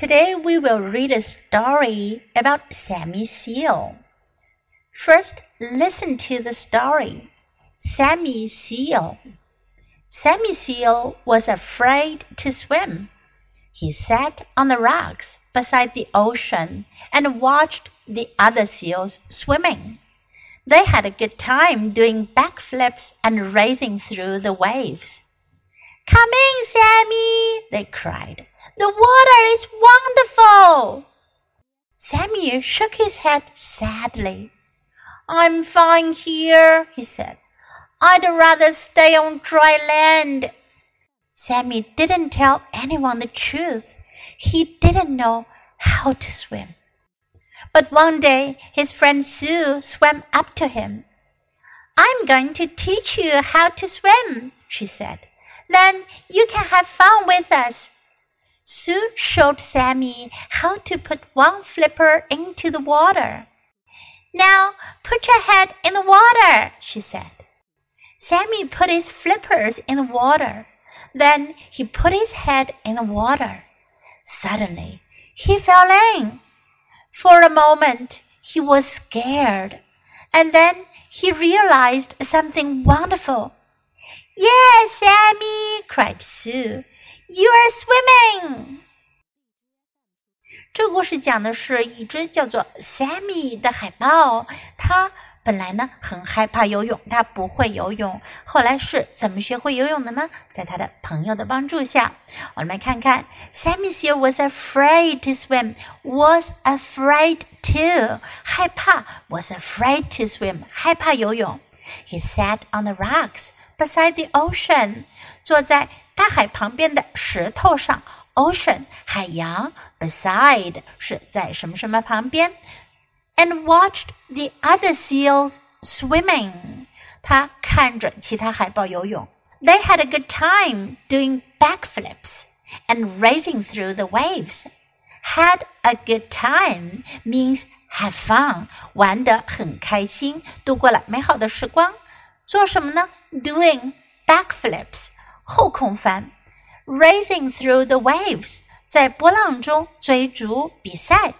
Today we will read a story about Sammy Seal. First, listen to the story. Sammy Seal. Sammy Seal was afraid to swim. He sat on the rocks beside the ocean and watched the other seals swimming. They had a good time doing backflips and racing through the waves. Come in, Sammy, they cried. The water is wonderful. Sammy shook his head sadly. I'm fine here, he said. I'd rather stay on dry land. Sammy didn't tell anyone the truth. He didn't know how to swim. But one day his friend Sue swam up to him. I'm going to teach you how to swim, she said. Then you can have fun with us. Sue showed Sammy how to put one flipper into the water. Now put your head in the water, she said. Sammy put his flippers in the water. Then he put his head in the water. Suddenly, he fell in. For a moment, he was scared. And then he realized something wonderful. Yes, Sammy, cried Sue. You are swimming. 这故事讲的是一只叫做 Sammy 的海豹，它本来呢很害怕游泳，它不会游泳。后来是怎么学会游泳的呢？在他的朋友的帮助下，我们来看看 Sammy here was afraid to swim. Was afraid to 害怕 was afraid to swim 害怕游泳。 He sat on the rocks beside the ocean，坐在大海旁边的石头上。Ocean 海洋，beside 是在什么什么旁边，and watched the other seals swimming。他看着其他海豹游泳。They had a good time doing backflips and racing through the waves. Had a good time means have fun，玩得很开心，度过了美好的时光。做什么呢？Doing backflips，后空翻；racing through the waves，在波浪中追逐比赛。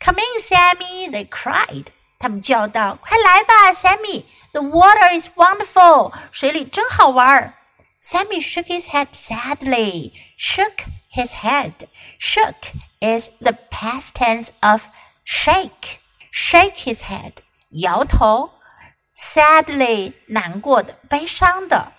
Come in, Sammy! They cried. 他们叫道：“快来吧，Sammy! The water is wonderful. 水里真好玩。” Sammy shook his head sadly. Shook his head. Shook is the past tense of shake. Shake his head. 摇头。Sadly，难过的、悲伤的。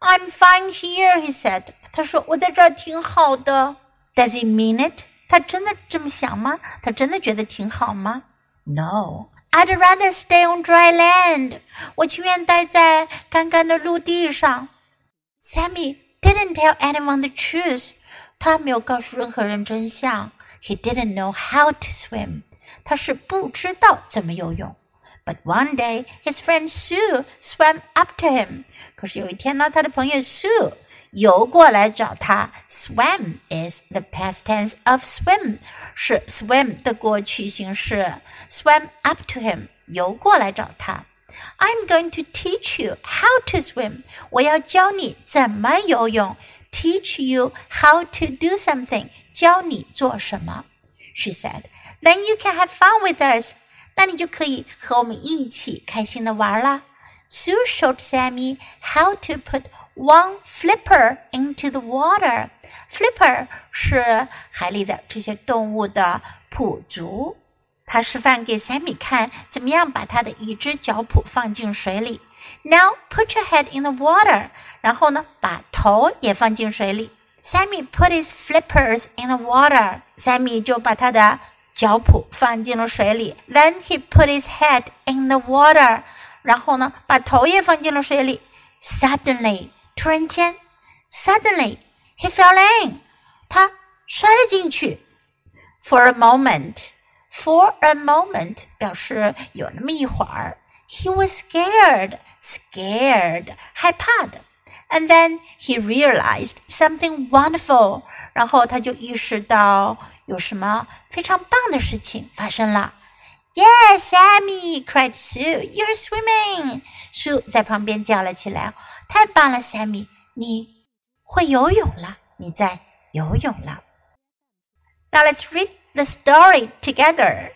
I'm fine here, he said. 他说我在这儿挺好的。Does he mean it? 他真的这么想吗？他真的觉得挺好吗？No. I'd rather stay on dry land. 我情愿待在干干的陆地上。Sammy didn't tell anyone the truth. 他没有告诉任何人真相。He didn't know how to swim. 他是不知道怎么游泳。but one day, his friend Sue swam up to him. 可是有一天呢，他的朋友 Sue 游过来找他。Swam is the past tense of swim，是 swim 的过去形式。Swam up to him，游过来找他。I'm going to teach you how to swim。我要教你怎么游泳。Teach you how to do something，教你做什么。She said, "Then you can have fun with us." 那你就可以和我们一起开心的玩啦。Sue showed Sammy how to put one flipper into the water. Flipper 是海里的这些动物的蹼足。他示范给 Sammy 看，怎么样把他的一只脚蹼放进水里。Now put your head in the water. 然后呢，把头也放进水里。Sammy put his flippers in the water. Sammy 就把他的 脚蹼放进了水里。Then he put his head in the water，然后呢，把头也放进了水里。Suddenly，突然间，Suddenly he fell in，他摔了进去。For a moment，for a moment 表示有那么一会儿。He was scared，scared 害怕的。And then he realized something wonderful，然后他就意识到。 有什么非常棒的事情发生了？Yes, Sammy! cried Sue. You're swimming. Sue 在旁边叫了起来：“太棒了，Sammy！你会游泳了，你在游泳了。” Now let's read the story together.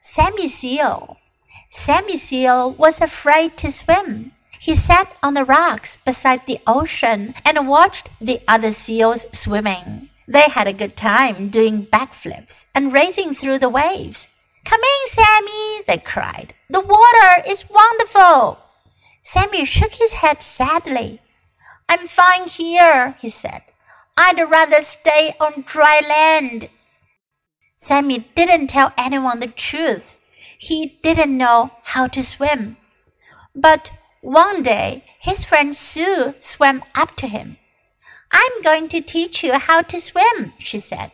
Sammy Seal. Sammy Seal was afraid to swim. He sat on the rocks beside the ocean and watched the other seals swimming. They had a good time doing backflips and racing through the waves. Come in, Sammy, they cried. The water is wonderful. Sammy shook his head sadly. I'm fine here, he said. I'd rather stay on dry land. Sammy didn't tell anyone the truth. He didn't know how to swim. But one day, his friend Sue swam up to him. I'm going to teach you how to swim, she said.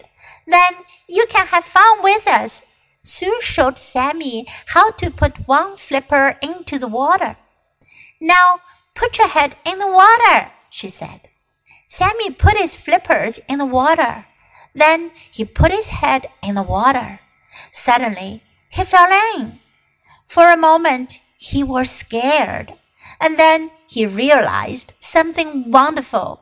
Then you can have fun with us. Sue showed Sammy how to put one flipper into the water. Now put your head in the water, she said. Sammy put his flippers in the water. Then he put his head in the water. Suddenly, he fell in. For a moment, he was scared. And then he realized something wonderful.